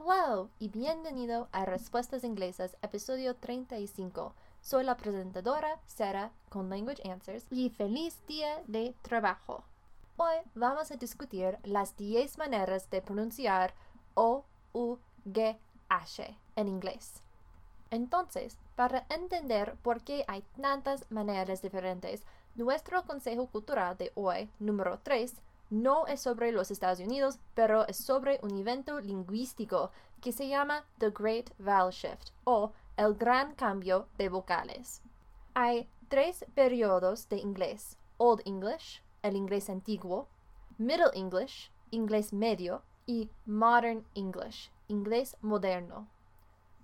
Hello y bienvenido a Respuestas Inglesas, episodio 35. Soy la presentadora Sarah con Language Answers y feliz día de trabajo. Hoy vamos a discutir las 10 maneras de pronunciar O, U, G, H en inglés. Entonces, para entender por qué hay tantas maneras diferentes, nuestro consejo cultural de hoy, número 3, no es sobre los Estados Unidos, pero es sobre un evento lingüístico que se llama The Great Vowel Shift o el gran cambio de vocales. Hay tres periodos de inglés, Old English, el inglés antiguo, Middle English, inglés medio, y Modern English, inglés moderno.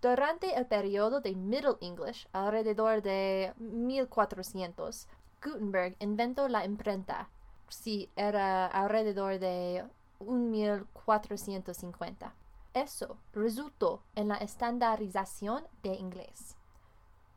Durante el periodo de Middle English, alrededor de 1400, Gutenberg inventó la imprenta. Sí, era alrededor de 1450. Eso resultó en la estandarización de inglés.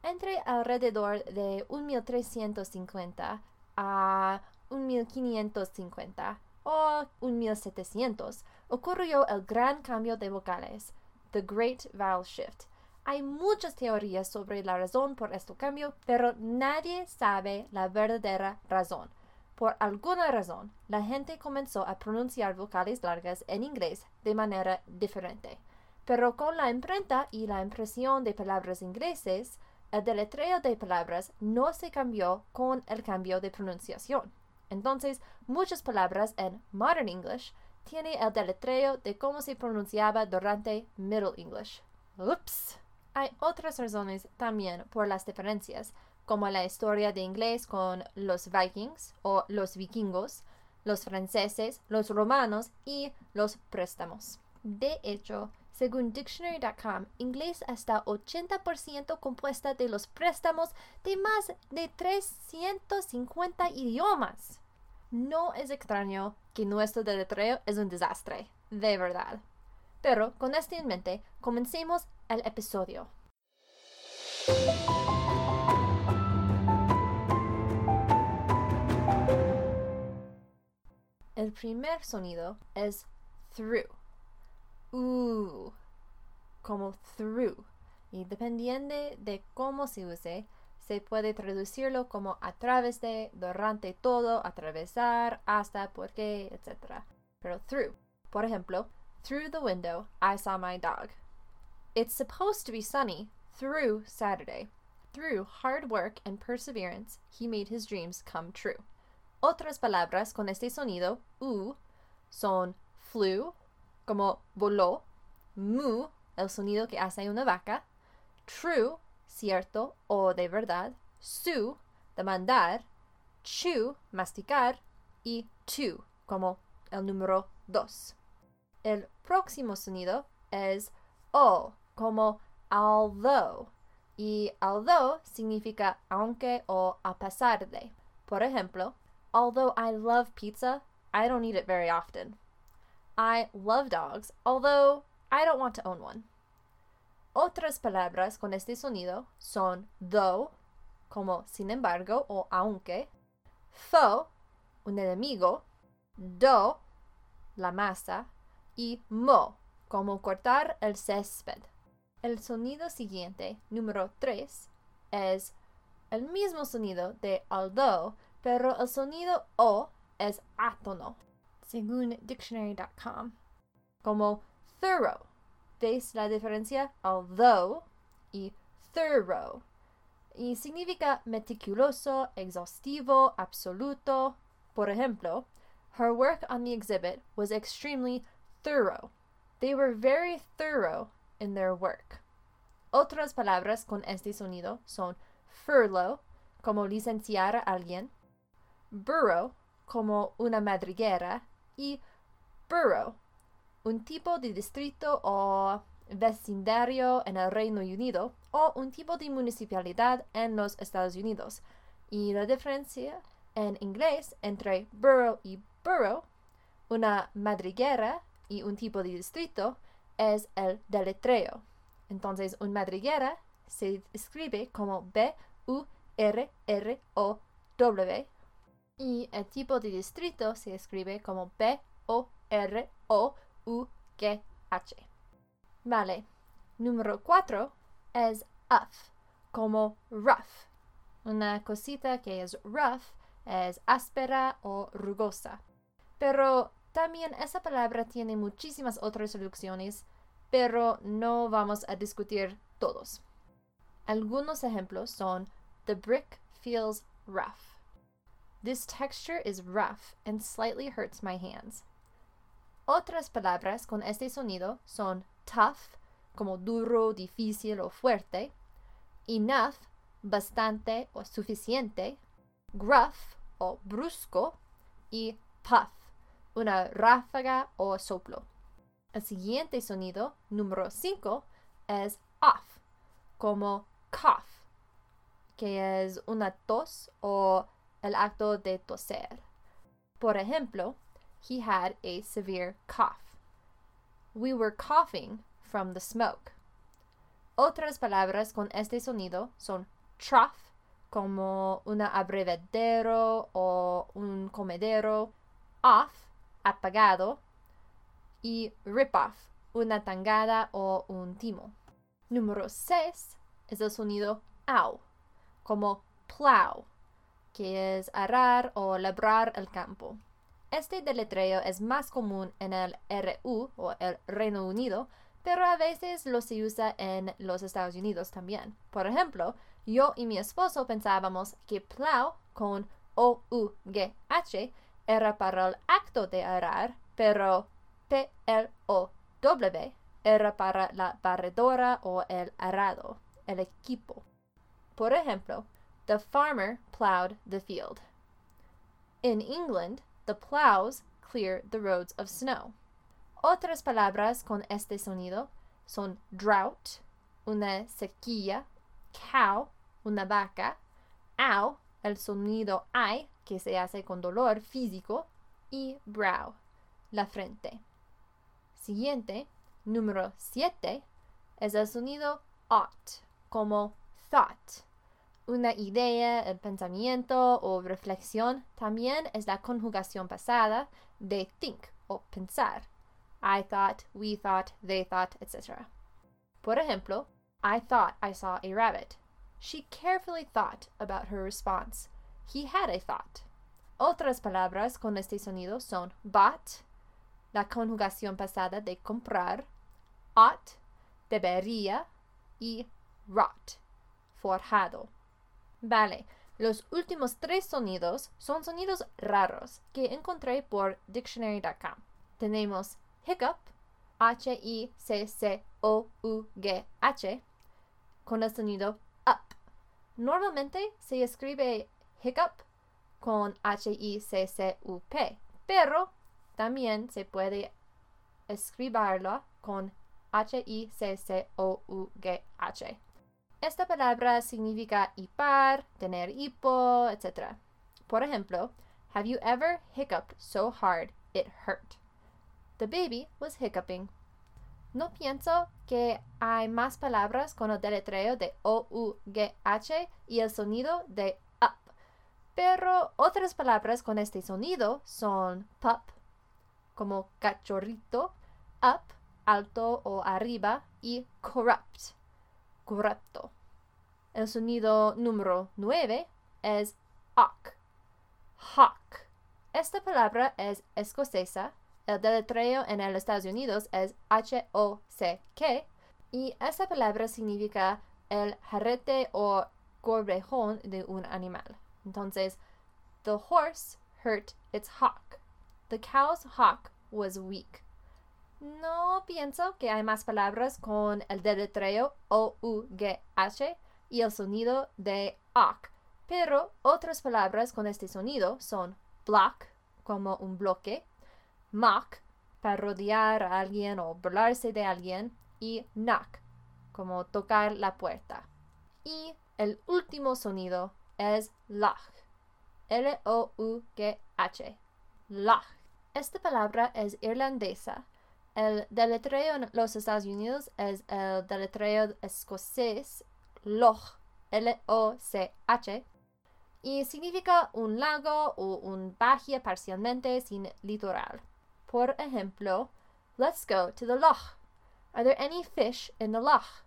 Entre alrededor de 1350 a 1550 o 1700 ocurrió el gran cambio de vocales, the Great Vowel Shift. Hay muchas teorías sobre la razón por este cambio, pero nadie sabe la verdadera razón. Por alguna razón, la gente comenzó a pronunciar vocales largas en inglés de manera diferente. Pero con la imprenta y la impresión de palabras ingleses, el deletreo de palabras no se cambió con el cambio de pronunciación. Entonces, muchas palabras en Modern English tienen el deletreo de cómo se pronunciaba durante Middle English. Ups. Hay otras razones también por las diferencias, como la historia de inglés con los vikings o los vikingos, los franceses, los romanos y los préstamos. De hecho, según dictionary.com, inglés hasta 80% compuesta de los préstamos de más de 350 idiomas. No es extraño que nuestro deletreo es un desastre, de verdad. Pero con esto en mente, comencemos el episodio. El primer sonido es through. Uh, como through. Y dependiendo de cómo se use, se puede traducirlo como a través de, durante todo, atravesar, hasta, porque, etc. Pero through. Por ejemplo, through the window, I saw my dog. It's supposed to be sunny through Saturday. Through hard work and perseverance, he made his dreams come true. Otras palabras con este sonido u son flew, como voló, mu, el sonido que hace una vaca, true, cierto o de verdad, su, demandar, chew, masticar, y to, como el número dos. El próximo sonido es o, como although, y although significa aunque o a pesar de. Por ejemplo, Although I love pizza, I don't eat it very often. I love dogs, although I don't want to own one. Otras palabras con este sonido son though, como sin embargo o aunque, though, un enemigo, do, la masa, y mo, como cortar el césped. El sonido siguiente, número 3, es el mismo sonido de although, pero el sonido O es átono, según dictionary.com, como thorough. ¿Veis la diferencia? Although y thorough. Y significa meticuloso, exhaustivo, absoluto. Por ejemplo, her work on the exhibit was extremely thorough. They were very thorough in their work. Otras palabras con este sonido son furlough, como licenciar a alguien, borough como una madriguera y borough, un tipo de distrito o vecindario en el Reino Unido o un tipo de municipalidad en los Estados Unidos. Y la diferencia en inglés entre borough y borough, una madriguera y un tipo de distrito, es el deletreo. Entonces, un madriguera se escribe como B-U-R-R-O-W y el tipo de distrito se escribe como B-O-R-O-U-G-H. Vale. Número cuatro es uff, como rough. Una cosita que es rough es áspera o rugosa. Pero también esa palabra tiene muchísimas otras traducciones, pero no vamos a discutir todos. Algunos ejemplos son The brick feels rough. This texture is rough and slightly hurts my hands. Otras palabras con este sonido son tough, como duro, difícil o fuerte, enough, bastante o suficiente, gruff o brusco y puff, una ráfaga o soplo. El siguiente sonido, número 5, es off, como cough, que es una tos o el acto de toser. Por ejemplo, he had a severe cough. We were coughing from the smoke. Otras palabras con este sonido son trough, como un abrevadero o un comedero, off, apagado, y rip-off, una tangada o un timo. Número 6 es el sonido ow, como plow, que es arar o labrar el campo. Este deletreo es más común en el RU o el Reino Unido, pero a veces lo se usa en los Estados Unidos también. Por ejemplo, yo y mi esposo pensábamos que plow con O-U-G-H era para el acto de arar, pero P-L-O-W era para la barredora o el arado, el equipo. Por ejemplo, the farmer plowed the field. In England, the plows clear the roads of snow. Otras palabras con este sonido son drought, una sequía, cow, una vaca, ow, el sonido I que se hace con dolor físico, y brow, la frente. Siguiente, número 7, es el sonido ought, como thought. Una idea, el pensamiento o reflexión también es la conjugación pasada de think o pensar. I thought, we thought, they thought, etc. Por ejemplo, I thought I saw a rabbit. She carefully thought about her response. He had a thought. Otras palabras con este sonido son bought, la conjugación pasada de comprar, ought, debería y rot, forjado. Vale, los últimos tres sonidos son sonidos raros que encontré por dictionary.com. Tenemos hiccup, H-I-C-C-O-U-G-H, con el sonido up. Normalmente se escribe hiccup con H-I-C-C-U-P, pero también se puede escribirlo con H-I-C-C-O-U-G-H. Esta palabra significa hipar, tener hipo, etc. Por ejemplo, have you ever hiccuped so hard it hurt? The baby was hiccuping. No pienso que hay más palabras con el deletreo de O-U-G-H y el sonido de up, pero otras palabras con este sonido son pup, como cachorrito, up, alto o arriba, y corrupt, corrupto. El sonido número 9 es hawk, hawk. Esta palabra es escocesa el deletreo en los Estados Unidos es H-O-C-K y esa palabra significa el jarrete o corbejón de un animal. Entonces, the horse hurt its hock. The cow's hock was weak. No pienso que hay más palabras con el deletreo O-U-G-H y el sonido de ock, pero otras palabras con este sonido son block, como un bloque, mock, para rodear a alguien o burlarse de alguien, y knock, como tocar la puerta. Y el último sonido es loch, L-O-U-G-H, loch. Esta palabra es irlandesa. El deletreo en los Estados Unidos es el deletreo escocés loch, L-O-C-H, y significa un lago o un bahía parcialmente sin litoral. Por ejemplo, let's go to the loch. Are there any fish in the loch?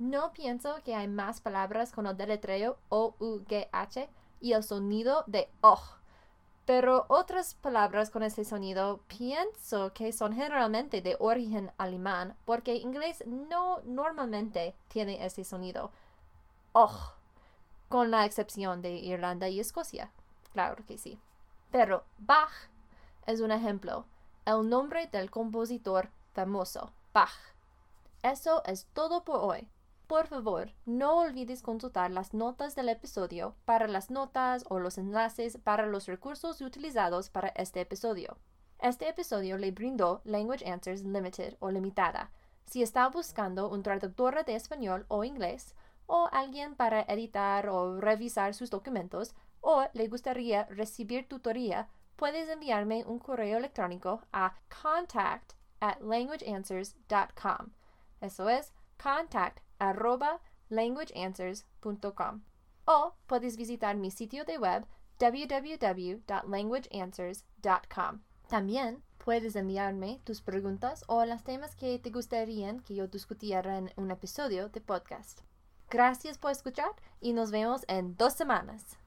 No pienso que hay más palabras con el deletreo O-U-G-H y el sonido de OH. Pero otras palabras con ese sonido pienso que son generalmente de origen alemán porque inglés no normalmente tiene ese sonido. OH, con la excepción de Irlanda y Escocia. Claro que sí. Pero Bach es un ejemplo, el nombre del compositor famoso, Bach. Eso es todo por hoy. Por favor, no olvides consultar las notas del episodio para las notas o los enlaces para los recursos utilizados para este episodio. Este episodio le brindó Language Answers Limited o Limitada. Si está buscando un traductor de español o inglés, o alguien para editar o revisar sus documentos, o le gustaría recibir tutoría, puedes enviarme un correo electrónico a contact at languageanswers.com. Eso es contact arroba languageanswers.com. O puedes visitar mi sitio de web www.languageanswers.com. También puedes enviarme tus preguntas o los temas que te gustarían que yo discutiera en un episodio de podcast. Gracias por escuchar y nos vemos en dos semanas.